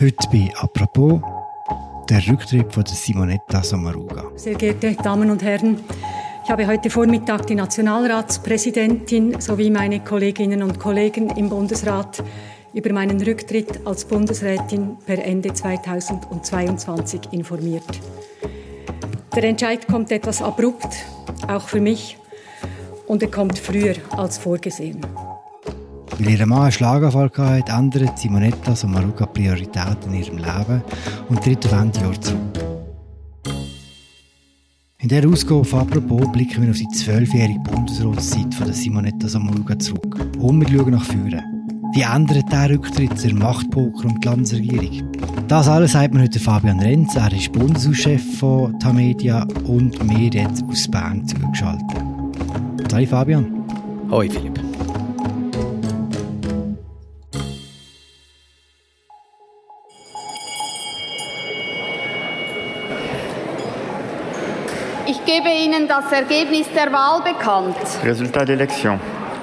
Heute bei «Apropos» der Rücktritt von Simonetta Sommaruga. Sehr geehrte Damen und Herren, ich habe heute Vormittag die Nationalratspräsidentin sowie meine Kolleginnen und Kollegen im Bundesrat über meinen Rücktritt als Bundesrätin per Ende 2022 informiert. Der Entscheid kommt etwas abrupt, auch für mich, und er kommt früher als vorgesehen. Weil ihr Mann einen Schlaganfall hatte, ändert Simonetta Sommaruga Prioritäten in ihrem Leben und tritt auf Ende Jahr zurück. In dieser Ausgabe «Apropos» blicken wir auf die zwölfjährige Bundesratszeit von Simonetta Sommaruga zurück. Und wir schauen nach vorne. Wie ändert der Rücktritt der Machtpoker und die Landesregierung? Das alles sagt mir heute Fabian Renz. Er ist Bundeshauschef von Tamedia und mir jetzt aus Bern zugeschaltet. Hallo Fabian. Hoi Philipp. Gebe Ihnen das Ergebnis der Wahl bekannt. Résultat d'élection.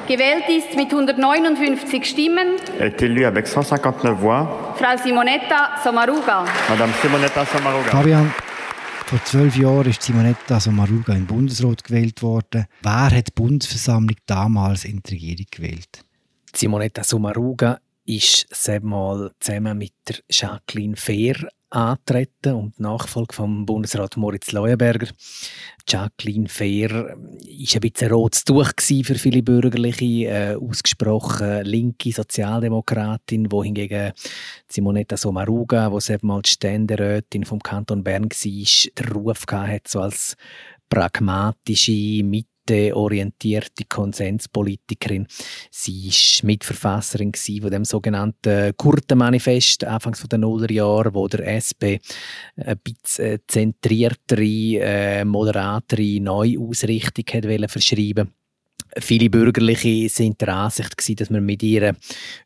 Gewählt ist mit 159 Stimmen Est élu avec 159 voix Frau Simonetta Sommaruga. Madame Simonetta Sommaruga. Fabian, vor zwölf Jahren ist Simonetta Sommaruga im Bundesrat gewählt worden. Wer hat die Bundesversammlung damals in die Regierung gewählt? Simonetta Sommaruga ist mal zusammen mit der Jacqueline Fehr antreten und die Nachfolge vom Bundesrat Moritz Leuenberger. Jacqueline Fehr war ein bisschen ein rotes Tuch für viele Bürgerliche, äh, ausgesprochen linke Sozialdemokratin, wo hingegen Simonetta Sommaruga, die mal die Ständerätin vom Kanton Bern war, den Ruf hatte, so als pragmatische, mit orientierte Konsenspolitikerin. Sie war Mitverfasserin von dem sogenannten Kurtenmanifest Anfangs der Nullerjahre, wo der SP ein bisschen äh, zentriertere, äh, moderatere Neuausrichtung hat verschreiben Viele Bürgerliche sind der Ansicht gewesen, dass man mit ihr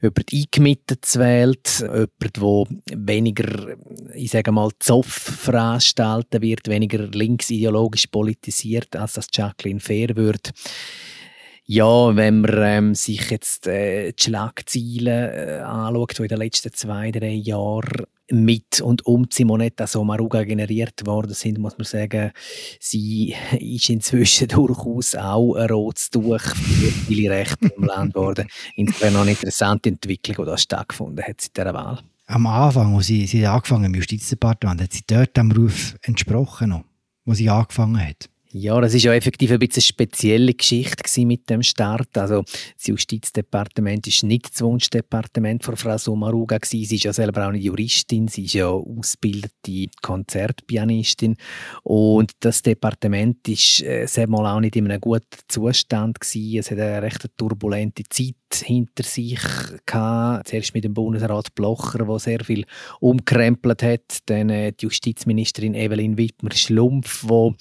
jemand eingemittet wählt, jemand, der weniger, ich sage mal, Zoff veranstalten wird, weniger linksideologisch politisiert, als das Jacqueline Fair wird. Ja, wenn man ähm, sich jetzt äh, die Schlagzeilen äh, anschaut, die in den letzten zwei, drei Jahren mit und um Simonetta Sommaruga generiert worden sind, muss man sagen, sie ist inzwischen durchaus auch ein rotes Tuch für viele Rechte im Land geworden. Insofern eine interessante Entwicklung, die da stattgefunden hat seit dieser Wahl. Am Anfang, wo sie, sie angefangen im Justizdepartement, hat sie dort dem Ruf entsprochen, noch, wo sie angefangen hat? Ja, das ist ja effektiv ein bisschen eine spezielle Geschichte mit dem Start. Also das Justizdepartement ist nicht das Wunschdepartement von Frau Sommaruga Sie ist ja selber auch eine Juristin, sie ist ja ausgebildete Konzertpianistin und das Departement ist äh, mal auch nicht in einem guten Zustand gewesen. Es hat eine recht turbulente Zeit hinter sich gehabt. Zuerst mit dem Bundesrat Blocher, der sehr viel umkrempelt hat. Dann äh, die Justizministerin Evelyn Wittmer-Schlumpf, die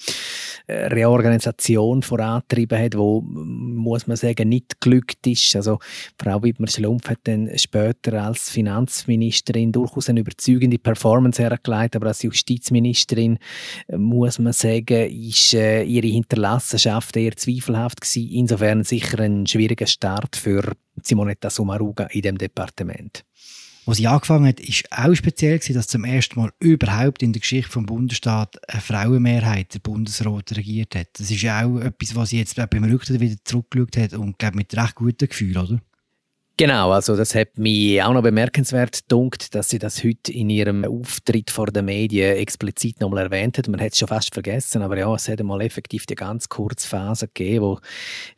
äh, Reorganisation vorantrieben hat, wo muss man sagen nicht glückt ist. Also Frau Wittmer-Schlumpf hat dann später als Finanzministerin durchaus eine überzeugende Performance hergeleitet, aber als Justizministerin äh, muss man sagen, ist ihre Hinterlassenschaft eher zweifelhaft gewesen. Insofern sicher ein schwieriger Start für Simonetta Sommaruga in dem Departement. Als sie angefangen hat, war auch speziell, dass zum ersten Mal überhaupt in der Geschichte des Bundesstaat eine Frauenmehrheit der Bundesrat regiert hat. Das ist ja auch etwas, was sie jetzt beim Rücktritt wieder zurückgeschaut hat und glaube mit recht gutem Gefühl, oder? Genau, also das hat mich auch noch bemerkenswert gedunkt, dass sie das heute in ihrem Auftritt vor den Medien explizit nochmal erwähnt hat. Man hat es schon fast vergessen, aber ja, es hat mal effektiv die ganz kurze Phase gegeben, wo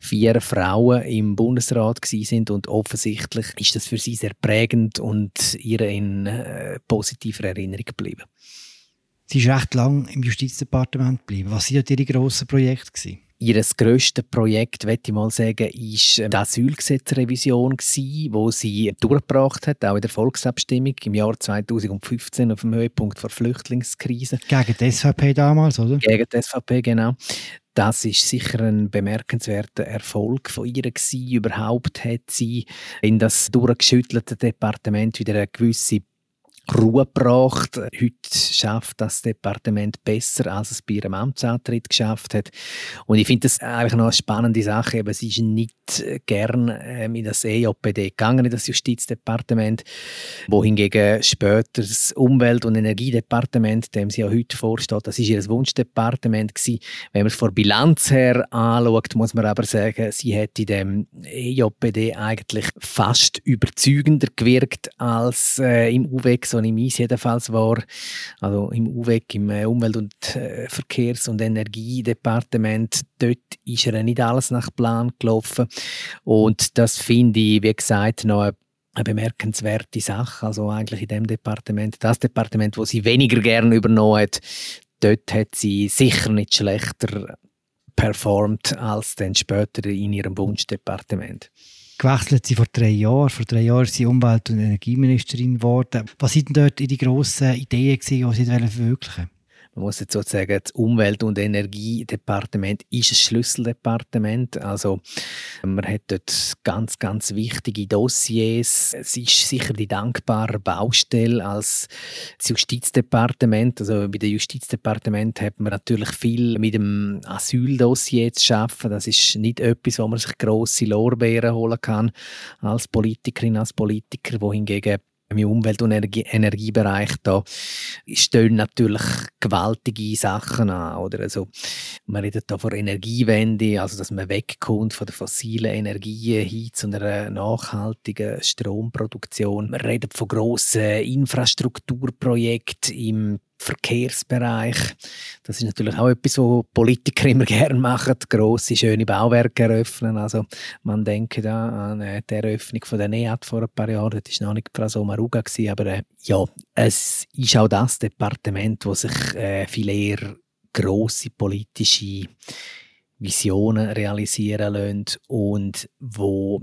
vier Frauen im Bundesrat sind und offensichtlich ist das für sie sehr prägend und ihr in äh, positiver Erinnerung geblieben. Sie ist recht lang im Justizdepartement geblieben. Was waren ihre grossen Projekte? Gewesen? Ihr grösstes Projekt, möchte ich mal sagen, ist die Asylgesetzrevision, die sie durchgebracht hat, auch in der Volksabstimmung im Jahr 2015 auf dem Höhepunkt der Flüchtlingskrise. Gegen die SVP damals, oder? Gegen die SVP, genau. Das ist sicher ein bemerkenswerter Erfolg von ihr gewesen. Überhaupt hat sie in das durchgeschüttelte Departement wieder eine gewisse Ruhe gebracht. Heute schafft das Departement besser, als es bei ihrem Amtsantritt geschafft hat. Und ich finde das eigentlich noch eine spannende Sache. Eben, sie ist nicht gern ähm, in das EJPD gegangen, in das Justizdepartement, wohingegen später das Umwelt- und Energiedepartement, dem sie ja heute vorsteht, das ist ihr Wunschdepartement gewesen. Wenn man es von Bilanz her anschaut, muss man aber sagen, sie hätte in dem EJPD eigentlich fast überzeugender gewirkt als äh, im UWEG, so im IS jedenfalls war. Also im UWEG, im äh, Umwelt- und äh, Verkehrs- und Energiedepartement, dort ist er nicht alles nach Plan gelaufen. Und das finde ich, wie gesagt, noch eine eine bemerkenswerte Sache. Also eigentlich in dem Departement, das Departement, wo sie weniger gerne übernommen hat, dort hat sie sicher nicht schlechter performt als dann später in ihrem Wunschdepartement. Gewechselt sie vor drei Jahren. Vor drei Jahren ist sie Umwelt- und Energieministerin geworden. Was waren dort ihre grossen Ideen, die sie verwirklichen? Man muss jetzt sozusagen, das Umwelt- und Energiedepartement ist ein Schlüsseldepartement. Also man hat dort ganz, ganz wichtige Dossiers. Es ist sicher die dankbare Baustelle als das Justizdepartement. Also bei dem Justizdepartement hat man natürlich viel mit dem Asyldossier zu schaffen. Das ist nicht etwas, wo man sich grosse Lorbeeren holen kann als Politikerin, als Politiker, wohingegen im Umwelt- und Energie Energiebereich da stehen natürlich gewaltige Sachen an. Oder? Also, man redet da von Energiewende, also dass man wegkommt von den fossilen Energien hin zu einer nachhaltigen Stromproduktion. Man redet von grossen Infrastrukturprojekten im Verkehrsbereich. Das ist natürlich auch etwas, was Politiker immer gerne machen, grosse, schöne Bauwerke eröffnen. Also man denke da an äh, die Eröffnung von der NEAT vor ein paar Jahren, das war noch nicht Frau Somaruga, aber äh, ja, es ist auch das Departement, wo sich äh, viel eher grosse politische Visionen realisieren lässt und wo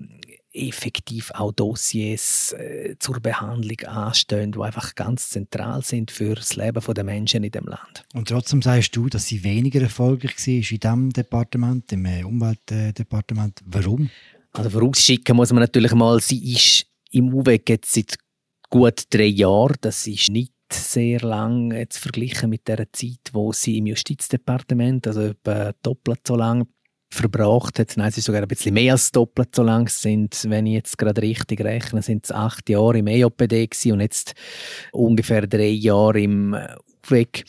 effektiv auch Dossiers äh, zur Behandlung anstehen, die einfach ganz zentral sind für das Leben der Menschen in dem Land. Und trotzdem sagst du, dass sie weniger erfolgreich war in diesem Departement, im äh, Umweltdepartement. Warum? Also vorausschicken muss man natürlich mal, sie ist im UWEG jetzt seit gut drei Jahren. Das ist nicht sehr lang jetzt verglichen mit der Zeit, wo sie im Justizdepartement, also etwa doppelt so lang verbracht hat. Nein, es ist sogar ein bisschen mehr als doppelt so lang sind, wenn ich jetzt gerade richtig rechne, sind es acht Jahre im EOPD und jetzt ungefähr drei Jahre im UWEG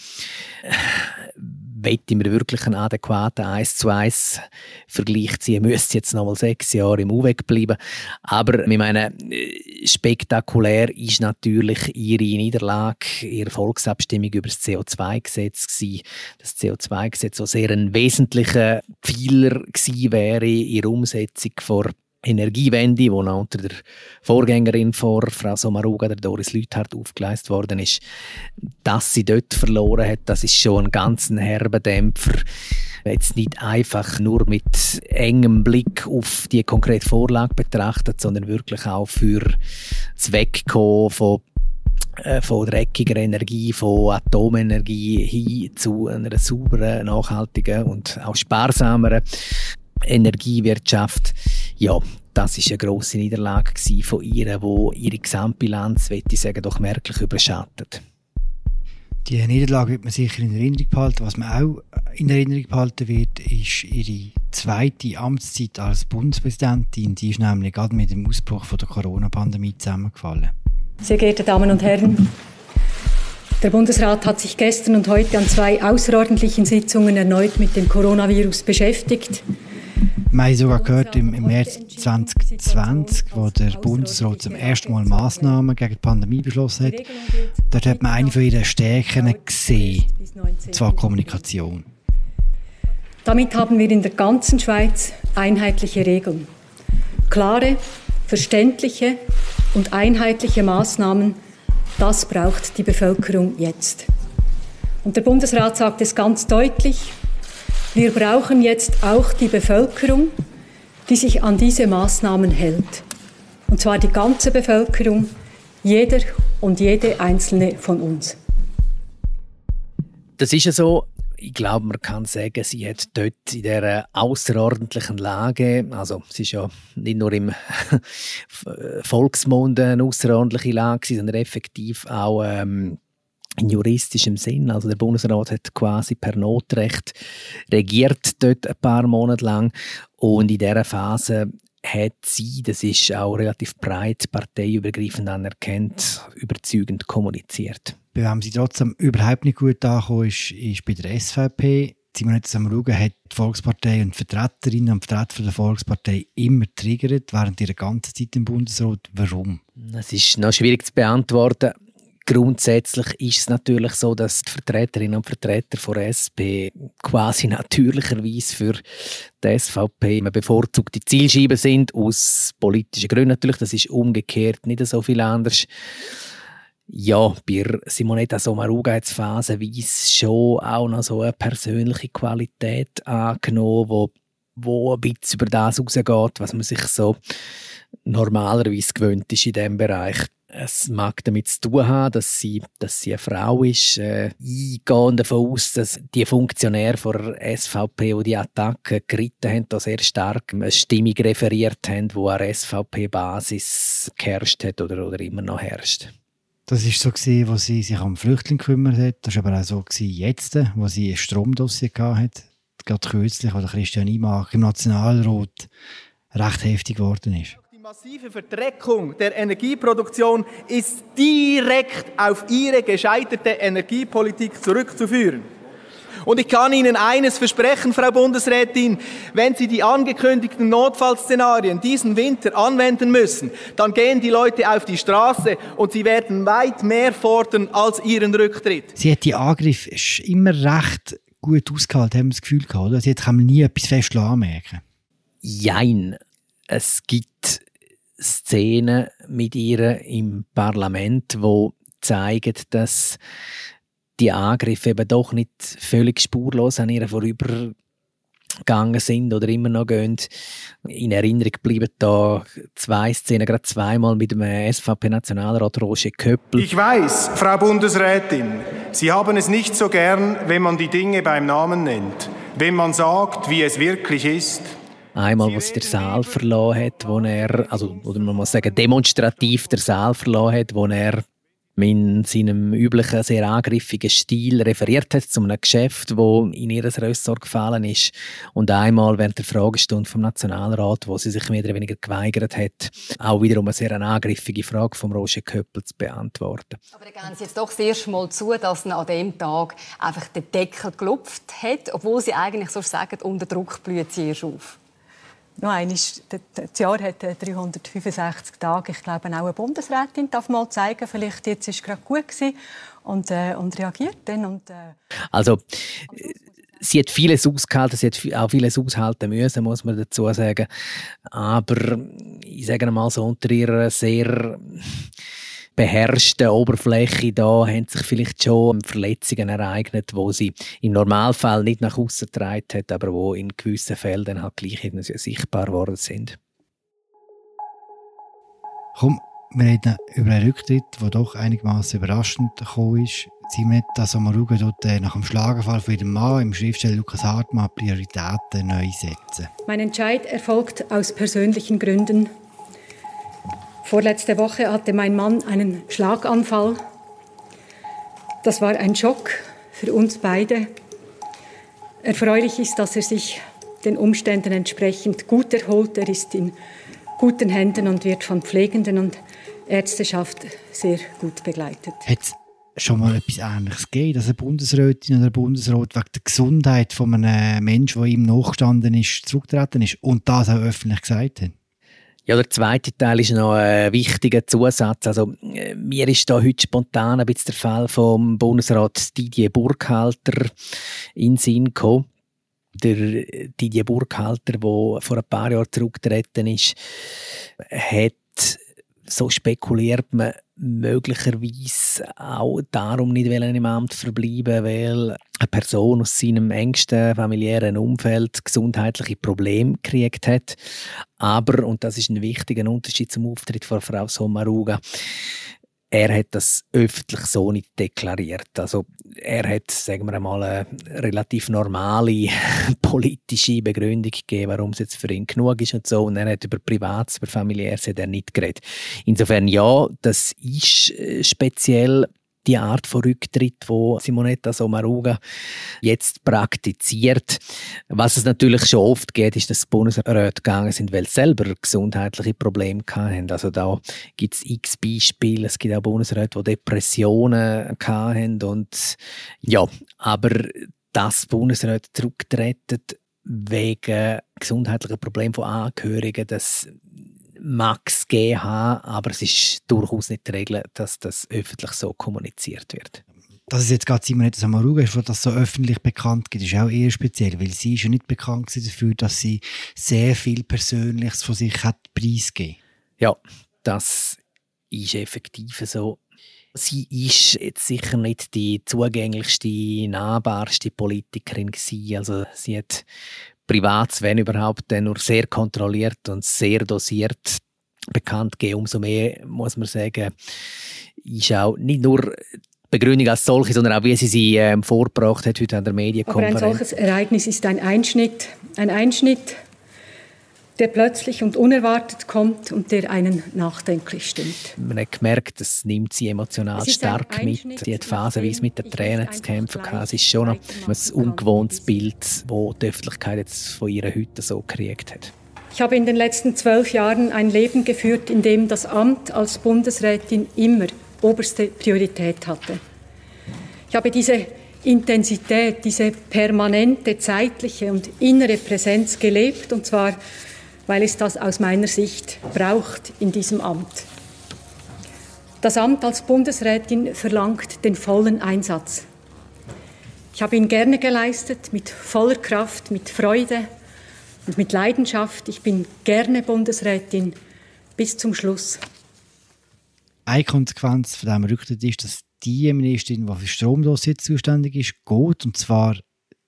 wette mir wirklich einen adäquaten 1 zu 1 Vergleich ziehen, müsste jetzt noch mal sechs Jahre im UWEG bleiben. Aber ich meine, spektakulär ist natürlich ihre Niederlage, ihre Volksabstimmung über das CO2-Gesetz gewesen. Das CO2-Gesetz, das sehr ein wesentlicher Pfeiler gewesen wäre in der Umsetzung vor Energiewende, die noch unter der Vorgängerin vor Frau Sommaruga, der Doris Lüthardt, aufgeleistet worden ist, dass sie dort verloren hat, das ist schon ein ganz herber Dämpfer. Jetzt nicht einfach nur mit engem Blick auf die konkrete Vorlage betrachtet, sondern wirklich auch für das Wegkommen von äh, von dreckiger Energie, von Atomenergie hin zu einer sauberen, nachhaltigen und auch sparsameren Energiewirtschaft. Ja, das ist eine große Niederlage von ihr, wo ihre Gesamtbilanz, würde ich sagen, doch merklich überschattet. Die Niederlage wird man sicher in Erinnerung behalten. Was man auch in Erinnerung behalten wird, ist ihre zweite Amtszeit als Bundespräsidentin. Die ist nämlich gerade mit dem Ausbruch von der Corona-Pandemie zusammengefallen. Sehr geehrte Damen und Herren, der Bundesrat hat sich gestern und heute an zwei außerordentlichen Sitzungen erneut mit dem Coronavirus beschäftigt. Wir haben sogar gehört, im, im März 2020, wo der Bundesrat zum ersten Mal Massnahmen gegen die Pandemie beschlossen hat, dort hat man eine von ihren Stärken gesehen, zwar Kommunikation. Damit haben wir in der ganzen Schweiz einheitliche Regeln. Klare, verständliche und einheitliche Maßnahmen, das braucht die Bevölkerung jetzt. Und der Bundesrat sagt es ganz deutlich, wir brauchen jetzt auch die Bevölkerung, die sich an diese Maßnahmen hält. Und zwar die ganze Bevölkerung, jeder und jede einzelne von uns. Das ist ja so, ich glaube, man kann sagen, sie hat dort in dieser außerordentlichen Lage, also es ist ja nicht nur im Volksmund eine außerordentliche Lage, sondern effektiv auch ähm, in juristischem Sinn. Also der Bundesrat hat quasi per Notrecht regiert dort ein paar Monate lang und in dieser Phase hat sie, das ist auch relativ breit parteiübergreifend anerkannt, überzeugend kommuniziert. Bei wem sie trotzdem überhaupt nicht gut angekommen ist, ist bei der SVP. Simonetta Sommaruga hat die Volkspartei und Vertreterinnen und Vertreter der Volkspartei immer triggert während ihrer ganzen Zeit im Bundesrat. Warum? Das ist noch schwierig zu beantworten. Grundsätzlich ist es natürlich so, dass die Vertreterinnen und Vertreter von SP quasi natürlicherweise für die SVP bevorzugte Zielscheibe sind, aus politischen Gründen natürlich. Das ist umgekehrt nicht so viel anders. Ja, bei Simonetta Sommaruga hat es phasenweise schon auch noch so eine persönliche Qualität angenommen, wo, wo ein bisschen über das rausgeht, was man sich so normalerweise gewöhnt ist in diesem Bereich. Es mag damit zu tun haben, dass sie, dass sie eine Frau ist. Äh, gehe davon aus, dass die Funktionäre der SVP, die die Attacke geritten haben, da sehr stark eine Stimmung referiert haben, die an SVP-Basis geherrscht hat oder, oder immer noch herrscht. Das war so gewesen, wo sie sich um Flüchtlinge gekümmert hat. Das war aber auch so gewesen jetzt, wo sie ein Stromdossier hatte. Gerade kürzlich, wo Christian Imach im Nationalrat recht heftig geworden ist. Die massive Verdreckung der Energieproduktion ist direkt auf ihre gescheiterte Energiepolitik zurückzuführen. Und ich kann Ihnen eines versprechen, Frau Bundesrätin, wenn Sie die angekündigten Notfallszenarien diesen Winter anwenden müssen, dann gehen die Leute auf die Straße und sie werden weit mehr fordern als Ihren Rücktritt. Sie hat die Angriffe immer recht gut ausgehalten, haben wir das Gefühl gehabt. Oder? Sie kann nie etwas fest anmerken. Jein. Es gibt Szenen mit ihr im Parlament, wo zeigen, dass die Angriffe eben doch nicht völlig spurlos an ihr vorübergegangen sind oder immer noch gehen. In Erinnerung bleiben da zwei Szenen, gerade zweimal mit dem SVP-Nationalrat Roger Köppel. Ich weiß, Frau Bundesrätin, Sie haben es nicht so gern, wenn man die Dinge beim Namen nennt, wenn man sagt, wie es wirklich ist. Einmal, was der Saal verloren hat, wo er, also, oder man muss sagen, demonstrativ der Saal verloren hat, wo er in seinem üblichen, sehr angriffigen Stil referiert hat zu einem Geschäft, wo in ihr Ressort gefallen ist. Und einmal während der Fragestunde vom Nationalrat, wo sie sich mehr oder weniger geweigert hat, auch wiederum eine sehr angriffige Frage vom Roger Köppel zu beantworten. Aber da geben Sie jetzt doch das erste Mal zu, dass er an dem Tag einfach den Deckel gelupft hat, obwohl Sie eigentlich so sagen, unter Druck blüht sie erst auf. Noch einmal, das Jahr hat 365 Tage. Ich glaube, auch eine Bundesrätin darf mal zeigen, vielleicht jetzt ist es gerade gut gewesen und, äh, und reagiert dann. Und, äh, also, sie hat vieles ausgehalten, sie hat auch vieles aushalten müssen, muss man dazu sagen. Aber ich sage mal so unter ihrer sehr beherrschten Oberfläche da haben sich vielleicht schon Verletzungen ereignet, wo sie im Normalfall nicht nach außen getragen hat, aber wo in gewissen Fällen halt gleich sichtbar geworden sind. Komm, wir reden über einen Rücktritt, der doch einigermaßen überraschend gekommen ist. Simonetta Sommaruga dort äh, nach dem Schlaganfall von ihrem Mann im Schriftsteller Lukas Hartmann Prioritäten neu setzen. Mein Entscheid erfolgt aus persönlichen Gründen Vorletzte Woche hatte mein Mann einen Schlaganfall. Das war ein Schock für uns beide. Erfreulich ist, dass er sich den Umständen entsprechend gut erholt. Er ist in guten Händen und wird von Pflegenden und Ärzteschaft sehr gut begleitet. Hat es schon mal etwas Ähnliches gegeben, dass eine Bundesrätin oder ein Bundesrat wegen der Gesundheit von einem Menschen, der ihm nachgestanden ist, zurückgetreten ist und das auch öffentlich gesagt hat? Ja, der zweite Teil ist noch ein wichtiger Zusatz. Also, äh, mir ist da heute spontan ein bisschen der Fall vom Bundesrat Didier Burkhalter in Sinn gekommen. Der Didier Burkhalter, der vor ein paar Jahren zurückgetreten ist, hat so spekuliert man möglicherweise auch darum nicht im Amt verbleiben, weil eine Person aus seinem engsten familiären Umfeld gesundheitliche Probleme gekriegt hat. Aber, und das ist ein wichtiger Unterschied zum Auftritt von Frau Sommaruga, er hat das öffentlich so nicht deklariert. Also er hat, sagen wir einmal, eine relativ normale politische Begründung gegeben, warum es jetzt für ihn genug ist und so. Und er hat über Privates, über Familiäres hat er nicht geredet. Insofern ja, das ist äh, speziell die Art von Rücktritt, wo Simonetta Sommaruga jetzt praktiziert. Was es natürlich schon oft geht, ist, dass Bundesräte gegangen sind, weil sie selber gesundheitliche Probleme hatten. Also da gibt es x Beispiele. Es gibt auch Bundesräte, die Depressionen hatten. Und ja, aber dass Bundesräte zurücktreten wegen gesundheitlicher Probleme von Angehörigen, das mag es geben haben, aber es ist durchaus nicht die Regel, dass das öffentlich so kommuniziert wird. Dass es jetzt gerade Simonetta Samaruga ist, das so öffentlich bekannt gibt, ist auch eher speziell, weil sie ist ja nicht bekannt dafür, dass sie sehr viel Persönliches von sich hat preisgegeben. Ja, das ist effektiv so. Sie ist jetzt sicher nicht die zugänglichste, nahbarste Politikerin gewesen. Also sie hat privat, wenn überhaupt, nur sehr kontrolliert und sehr dosiert bekannt gegeben. Umso mehr, muss man sagen, ist auch nicht nur Begründung als solche, sondern auch wie sie sie ähm, vorgebracht hat heute an der Medienkonferenz. Aber ein solches Ereignis ist ein Einschnitt, ein Einschnitt der plötzlich und unerwartet kommt und der einen nachdenklich stimmt. Man hat gemerkt, das nimmt sie emotional stark mit. Die hat phasenweise mit den Tränen zu kämpfen. Es ist schon ein ungewohntes Bild, das die Öffentlichkeit jetzt von ihr heute so gekriegt hat. Ich habe in den letzten zwölf Jahren ein Leben geführt, in dem das Amt als Bundesrätin immer oberste Priorität hatte. Ich habe diese Intensität, diese permanente zeitliche und innere Präsenz gelebt, und zwar weil es das aus meiner Sicht braucht in diesem Amt. Das Amt als Bundesrätin verlangt den vollen Einsatz. Ich habe ihn gerne geleistet, mit voller Kraft, mit Freude und mit Leidenschaft. Ich bin gerne Bundesrätin bis zum Schluss. Eine Konsequenz von diesem Rücktritt ist, dass die Ministerin, die für Stromdossier zuständig ist, geht, und zwar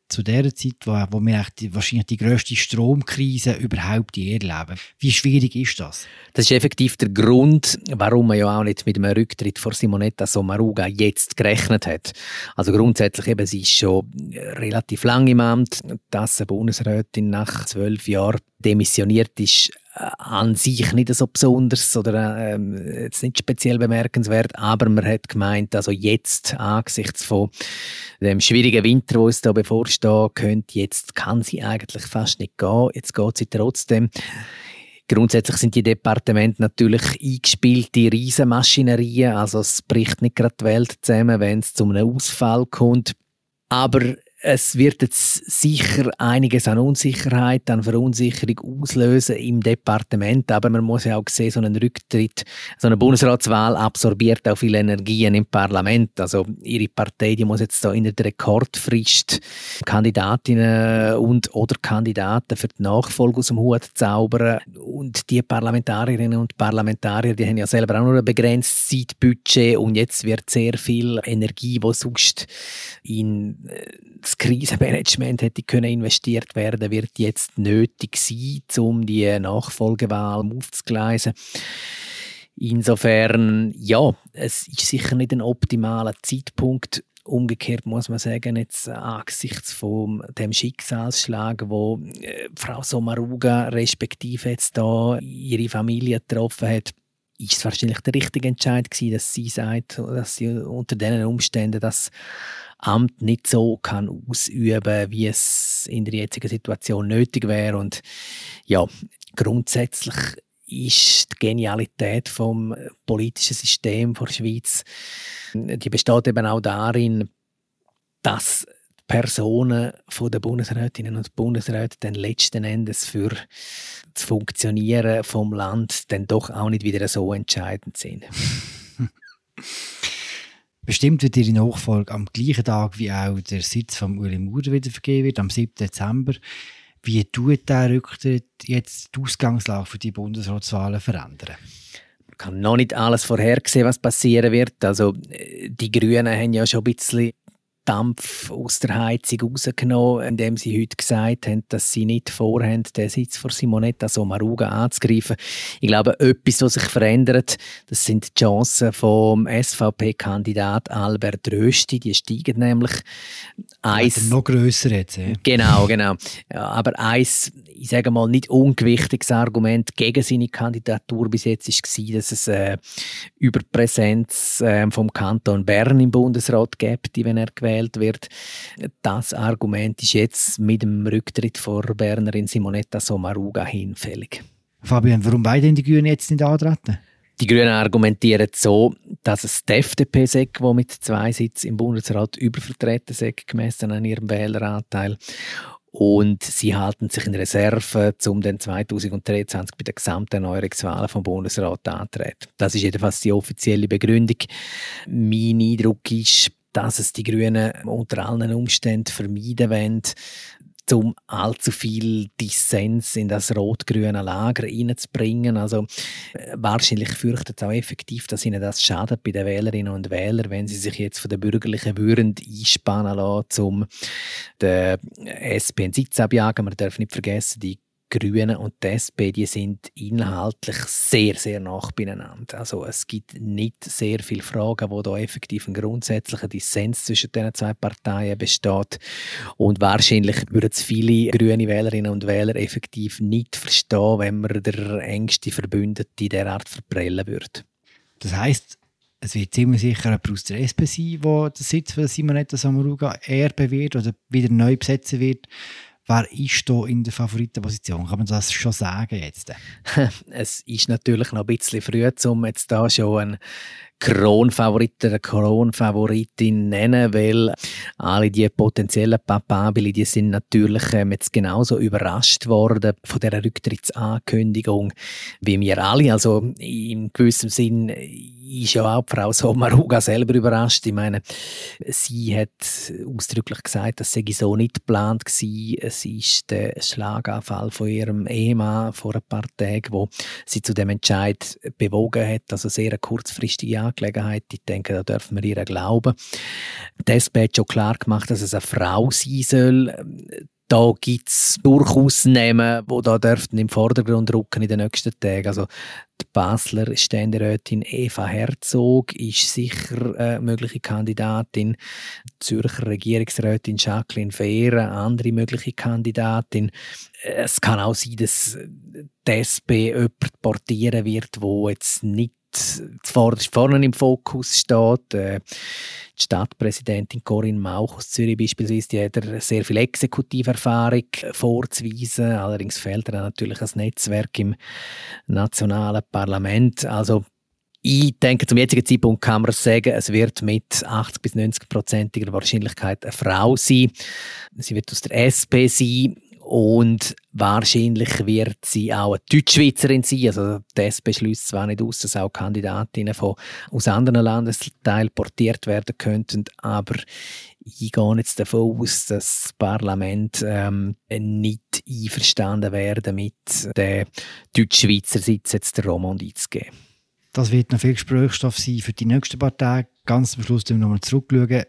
zu der Zeit, wo, wo wir die, wahrscheinlich die grösste Stromkrise überhaupt erleben. Wie schwierig ist das? Das ist effektiv der Grund, warum man ja auch nicht mit dem Rücktritt von Simonetta Sommaruga jetzt gerechnet hat. Also grundsätzlich eben, sie ist schon relativ lange im Amt, dass eine Bundesrätin nach zwölf Jahren demissioniert ist, an sich nicht so besonders oder äh, jetzt nicht speziell bemerkenswert, aber man hat gemeint, also jetzt angesichts von dem schwierigen Winter, wo es da bevorstehen könnte, jetzt kann sie eigentlich fast nicht gehen, jetzt geht sie trotzdem. Grundsätzlich sind die Departemente natürlich eingespielte Riesenmaschinerien, also es bricht nicht gerade die Welt zusammen, wenn es zu einem Ausfall kommt. Aber es wird jetzt sicher einiges an Unsicherheit, an Verunsicherung auslösen im Departement, aber man muss ja auch sehen, so ein Rücktritt, so eine Bundesratswahl absorbiert auch viel Energien im Parlament. Also ihre Partei, die muss jetzt da in der Rekordfrist Kandidatinnen und oder Kandidaten für die Nachfolge aus dem Hut zaubern und die Parlamentarierinnen und Parlamentarier, die haben ja selber auch nur ein begrenztes Zeitbudget und jetzt wird sehr viel Energie, die sonst in äh, das Krisenmanagement hätte können investiert werden, wird jetzt nötig sein, um die Nachfolgewahl aufzugleisen. Insofern, ja, es ist sicher nicht ein optimaler Zeitpunkt. Umgekehrt muss man sagen, jetzt angesichts von dem Schicksalsschlag, wo äh, Frau Sommaruga respektive jetzt da ihre Familie getroffen hat, ist es wahrscheinlich der richtige Entscheid gewesen, dass sie sagt, dass sie unter diesen Umständen das Amt nicht so kann ausüben, wie es in der jetzigen Situation nötig wäre. Und ja, grundsätzlich ist die Genialität vom politischen System der Schweiz, die besteht eben auch darin, dass Personen von den Bundesrätinnen und Bundesräten dann letzten Endes für das Funktionieren vom Land dann doch auch nicht wieder so entscheidend sind. Bestimmt wird ihre Nachfolge am gleichen Tag wie auch der Sitz von Uli Maurer wieder vergeben wird, am 7. Dezember. Wie tut der Rücktritt jetzt die Ausgangslage für die Bundesratswahlen verändern? Man kann noch nicht alles vorhersehen, was passieren wird. Also die Grünen haben ja schon ein bisschen Dampf aus der Heizung rausgenommen, indem sie heute gesagt haben, dass sie nicht vorhaben, den Sitz von Simonetta Sommaruga anzugreifen. Ich glaube, etwas, was sich verändert, das sind die Chancen vom SVP-Kandidat Albert Rösti. Die steigen nämlich. Eins, noch grösser jetzt. Ja. Genau, genau. Ja, aber eins, ich sage mal, nicht ungewichtiges Argument gegen seine Kandidatur bis jetzt war, dass es äh, Überpräsenz äh, vom Kanton Bern im Bundesrat gibt, wenn er gewählt wird. Das Argument ist jetzt mit dem Rücktritt von Bernerin Simonetta Sommaruga hinfällig. Fabian, warum beide die Grünen jetzt nicht antreten? Die Grünen argumentieren so, dass es die FDP sei, die mit zwei Sitzen im Bundesrat übervertreten sei, gemessen an ihrem Wähleranteil. Und sie halten sich in Reserve, um dann 2023 bei den gesamten Erneuerungswahlen vom Bundesrat anzutreten. Das ist jedenfalls die offizielle Begründung. Mein Eindruck ist, dass es die Grünen unter allen Umständen vermeiden wollen, um allzu viel Dissens in das rot-grüne Lager reinzubringen. Also äh, wahrscheinlich fürchten sie auch effektiv, dass ihnen das schadet bei den Wählerinnen und Wählern, wenn sie sich jetzt von den Bürgerlichen würden einspannen lassen, um den SP einen Sitz abjagen. Man darf nicht vergessen, die Grünen und die SP, die sind inhaltlich sehr, sehr nah beieinander. Also es gibt nicht sehr viele Fragen, wo da effektiv ein grundsätzlicher Dissens zwischen diesen zwei Parteien besteht. Und wahrscheinlich würden es viele grüne Wählerinnen und Wähler effektiv nicht verstehen, wenn man der engste Verbündete derart verprellen würde. Das heißt, es wird ziemlich sicher jemand aus der SP sein, der den Sitz von Simonetta Samaruga erben wird oder wieder neu besetzen wird. Wer ist da in der Favoritenposition? Kann man das schon sagen jetzt? es ist natürlich noch ein bisschen früh, um jetzt da schon einen Kronfavoriten, eine Kronfavoritin nennen, weil alle die potenziellen Papabili, die sind natürlich ähm, jetzt genauso überrascht worden von der Rücktrittsankündigung wie wir alle. Also in gewissem Sinn ist ja auch Frau Sommaruga selber überrascht. Ich meine, sie hat ausdrücklich gesagt, dass sie so nicht geplant war. Es ist der Schlaganfall von ihrem Ehemann vor ein paar Tagen, wo sie zu dem Entscheid bewogen hat, also sehr kurzfristige Angelegenheit. Ich denke, da dürfen wir ihr glauben. Die SP hat schon klar gemacht, dass es eine Frau sein soll. Da gibt es durchaus Namen, die da dürften im Vordergrund rücken in den nächsten Tagen. Also die Basler Ständerätin Eva Herzog ist sicher eine mögliche Kandidatin. Die Zürcher Regierungsrätin Jacqueline Fehr, eine andere mögliche Kandidatin. Es kann auch sein, dass die SP jemand portieren wird, wo jetzt nicht zuvorderst vorne im Fokus steht. Äh, die Stadtpräsidentin Corinne Mauch aus Zürich beispielsweise, die hat sehr viel Exekutiverfahrung vorzuweisen. Allerdings fehlt ihr natürlich ein Netzwerk im nationalen Parlament. Also ich denke, zum jetzigen Zeitpunkt kann man sagen, es wird mit 80 bis 90 prozentiger Wahrscheinlichkeit eine Frau sein. Sie wird aus der SP sein. Und wahrscheinlich wird sie auch eine Deutschschweizerin sein. Also das beschließt zwar nicht aus, dass auch Kandidatinnen von, aus anderen Landesteilen portiert werden könnten, aber ich gehe jetzt davon aus, dass das Parlament ähm, nicht einverstanden wäre, damit der Deutschschweizer Sitz jetzt der Romandie zu geben. Das wird noch viel Gesprächsstoff sein für die nächsten paar Tage. Ganz am Schluss wir nochmal zurückschauen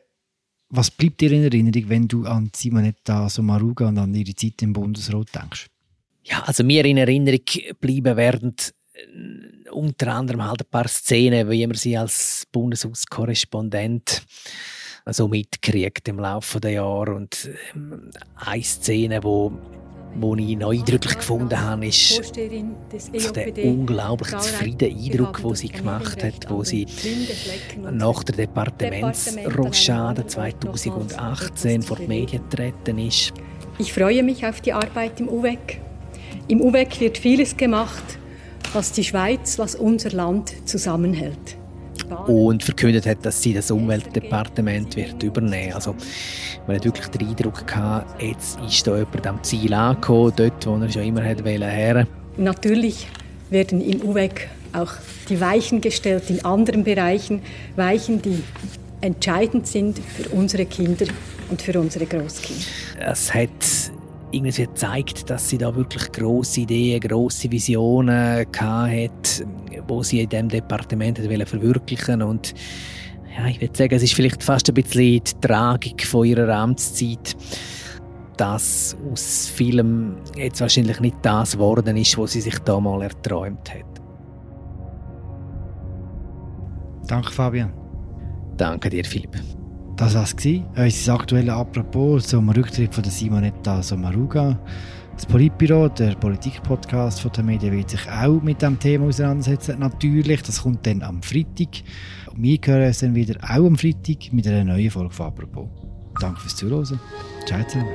was bleibt dir in Erinnerung, wenn du an Simonetta Sommaruga und an ihre Zeit im Bundesrat denkst? Ja, also mir in Erinnerung bleiben werden äh, unter anderem halt ein paar Szenen, wie man sie als Bundeshauskorrespondent so mitkriegt im Laufe der Jahre und ähm, eine Szene, wo wo ich noch eindrücklich gefunden habe, ist also der unglaublich zufriedene Eindruck, den sie gemacht hat, wo sie nach der Departementsrochade 2018 vor die Medien getreten ist. Ich freue mich auf die Arbeit im UWEC. Im UWEC wird vieles gemacht, was die Schweiz, was unser Land zusammenhält und verkündet hat, dass sie das Umweltdepartement wird übernehmen. Also man hat wirklich den Eindruck gehabt, jetzt ist da jemand am Ziel angekommen, dort, wo er schon immer hat wollen. Natürlich werden im UWEG auch die Weichen gestellt in anderen Bereichen, Weichen, die entscheidend sind für unsere Kinder und für unsere Großkinder. Es hat irgendwie gezeigt, dass sie da wirklich große Ideen, große Visionen hat, wo sie in diesem Departement verwirklichen und ja, ich würde sagen, es ist vielleicht fast ein bisschen die Tragik von ihrer Amtszeit, dass aus vielem jetzt wahrscheinlich nicht das geworden ist, was sie sich da mal erträumt hat. Danke, Fabian. Danke dir, Philipp. Das war es. Unser aktuelles Apropos zum Rücktritt von Simonetta Sommaruga. Das Politbüro, der Politikpodcast von der Medien, wird sich auch mit dem Thema auseinandersetzen. Natürlich, das kommt dann am Freitag. Und wir hören uns dann wieder auch am Freitag mit einer neuen Folge von Apropos. Danke fürs Zuhören. Ciao zusammen.